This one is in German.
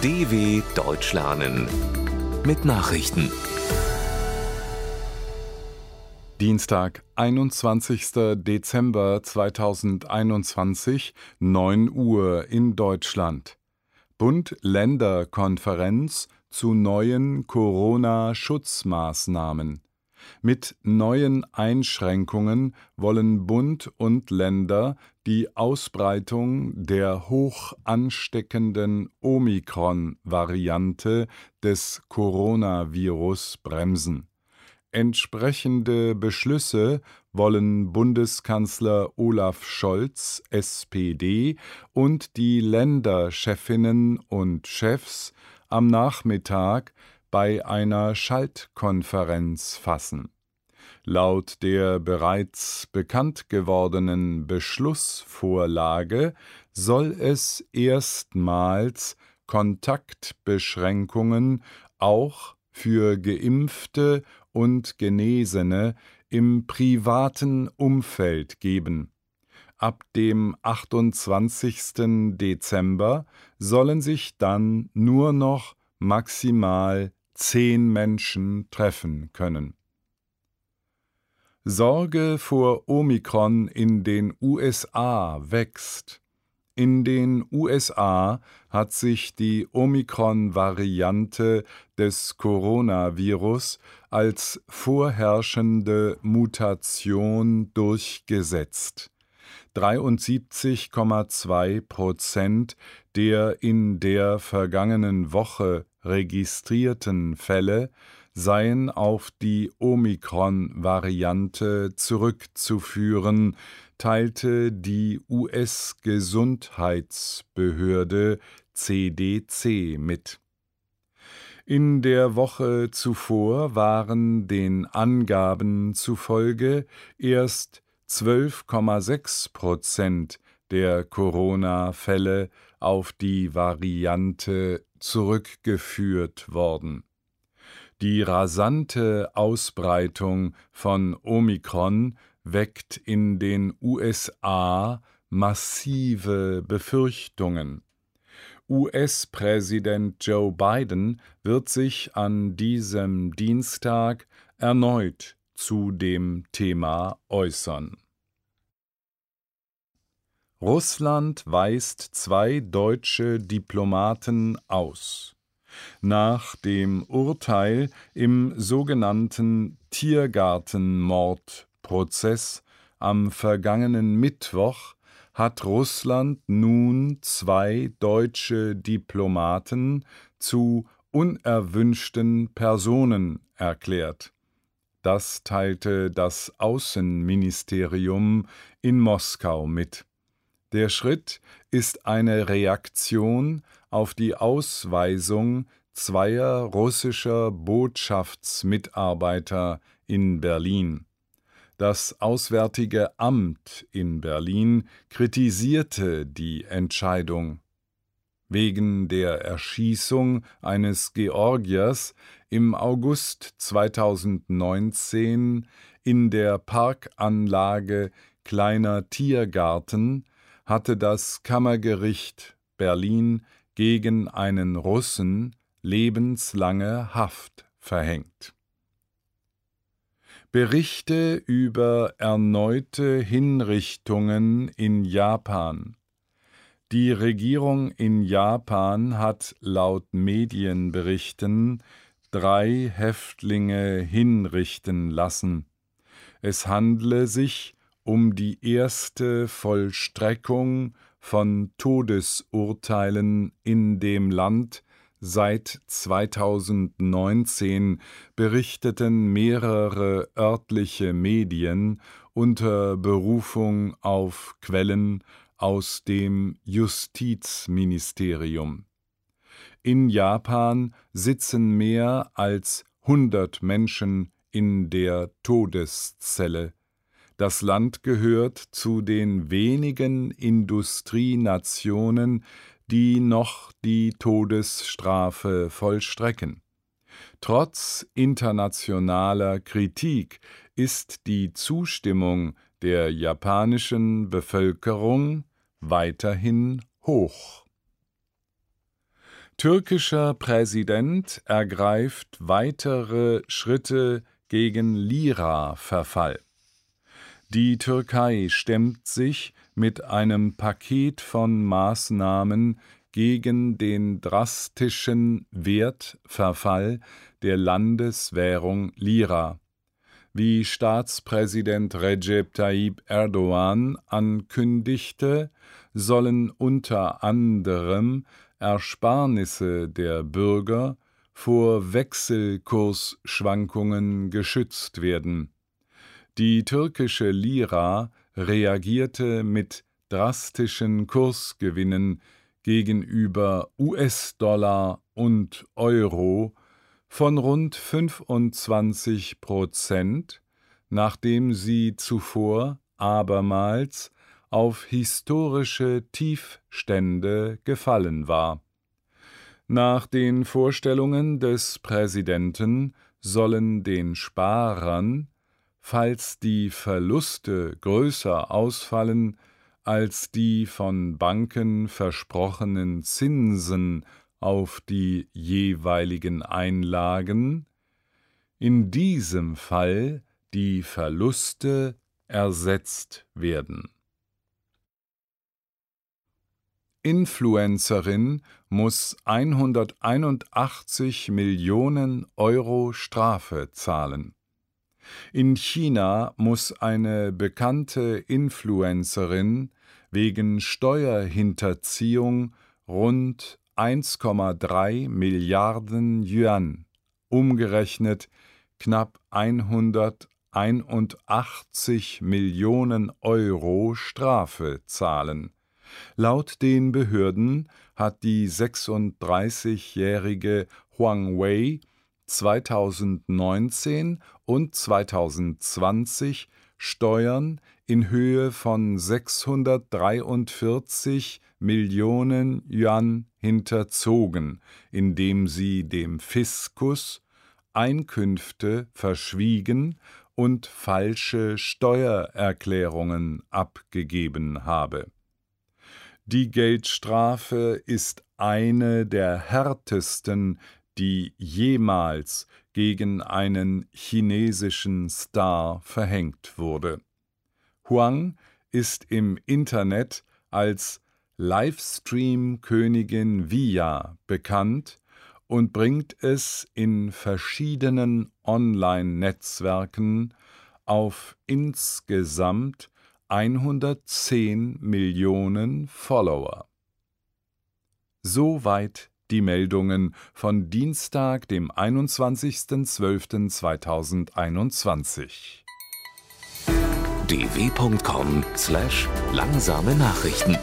DW Deutsch lernen mit Nachrichten. Dienstag, 21. Dezember 2021, 9 Uhr in Deutschland. Bund-Länder-Konferenz zu neuen Corona-Schutzmaßnahmen. Mit neuen Einschränkungen wollen Bund und Länder die Ausbreitung der hoch ansteckenden Omikron-Variante des Coronavirus bremsen. Entsprechende Beschlüsse wollen Bundeskanzler Olaf Scholz SPD und die Länderchefinnen und Chefs am Nachmittag bei einer Schaltkonferenz fassen. Laut der bereits bekannt gewordenen Beschlussvorlage soll es erstmals Kontaktbeschränkungen auch für geimpfte und Genesene im privaten Umfeld geben. Ab dem 28. Dezember sollen sich dann nur noch maximal zehn Menschen treffen können. Sorge vor Omikron in den USA wächst. In den USA hat sich die Omikron-Variante des Coronavirus als vorherrschende Mutation durchgesetzt. 73,2 Prozent der in der vergangenen Woche registrierten Fälle seien auf die Omikron-Variante zurückzuführen, teilte die US-Gesundheitsbehörde CDC mit. In der Woche zuvor waren den Angaben zufolge erst 12,6 Prozent der Corona-Fälle auf die Variante zurückgeführt worden. Die rasante Ausbreitung von Omikron weckt in den USA massive Befürchtungen. US-Präsident Joe Biden wird sich an diesem Dienstag erneut zu dem Thema äußern. Russland weist zwei deutsche Diplomaten aus. Nach dem Urteil im sogenannten Tiergartenmordprozess am vergangenen Mittwoch hat Russland nun zwei deutsche Diplomaten zu unerwünschten Personen erklärt. Das teilte das Außenministerium in Moskau mit. Der Schritt ist eine Reaktion auf die Ausweisung zweier russischer Botschaftsmitarbeiter in Berlin. Das Auswärtige Amt in Berlin kritisierte die Entscheidung. Wegen der Erschießung eines Georgiers im August 2019 in der Parkanlage Kleiner Tiergarten hatte das Kammergericht Berlin gegen einen Russen lebenslange Haft verhängt. Berichte über erneute Hinrichtungen in Japan Die Regierung in Japan hat laut Medienberichten drei Häftlinge hinrichten lassen. Es handle sich um die erste Vollstreckung von Todesurteilen in dem Land seit 2019 berichteten mehrere örtliche Medien unter Berufung auf Quellen aus dem Justizministerium. In Japan sitzen mehr als 100 Menschen in der Todeszelle das Land gehört zu den wenigen Industrienationen, die noch die Todesstrafe vollstrecken. Trotz internationaler Kritik ist die Zustimmung der japanischen Bevölkerung weiterhin hoch. Türkischer Präsident ergreift weitere Schritte gegen Lira-Verfall. Die Türkei stemmt sich mit einem Paket von Maßnahmen gegen den drastischen Wertverfall der Landeswährung Lira. Wie Staatspräsident Recep Tayyip Erdogan ankündigte, sollen unter anderem Ersparnisse der Bürger vor Wechselkursschwankungen geschützt werden. Die türkische Lira reagierte mit drastischen Kursgewinnen gegenüber US-Dollar und Euro von rund 25 Prozent, nachdem sie zuvor abermals auf historische Tiefstände gefallen war. Nach den Vorstellungen des Präsidenten sollen den Sparern, falls die Verluste größer ausfallen als die von Banken versprochenen Zinsen auf die jeweiligen Einlagen, in diesem Fall die Verluste ersetzt werden. Influencerin muss 181 Millionen Euro Strafe zahlen. In China muss eine bekannte Influencerin wegen Steuerhinterziehung rund 1,3 Milliarden Yuan, umgerechnet knapp 181 Millionen Euro Strafe zahlen. Laut den Behörden hat die 36-jährige Huang Wei 2019 und 2020 Steuern in Höhe von 643 Millionen Yuan hinterzogen, indem sie dem Fiskus Einkünfte verschwiegen und falsche Steuererklärungen abgegeben habe. Die Geldstrafe ist eine der härtesten, die jemals gegen einen chinesischen Star verhängt wurde. Huang ist im Internet als Livestream-Königin Via bekannt und bringt es in verschiedenen Online-Netzwerken auf insgesamt 110 Millionen Follower. Soweit die Meldungen von Dienstag, dem 21.12.2021. dw.com/langsame Nachrichten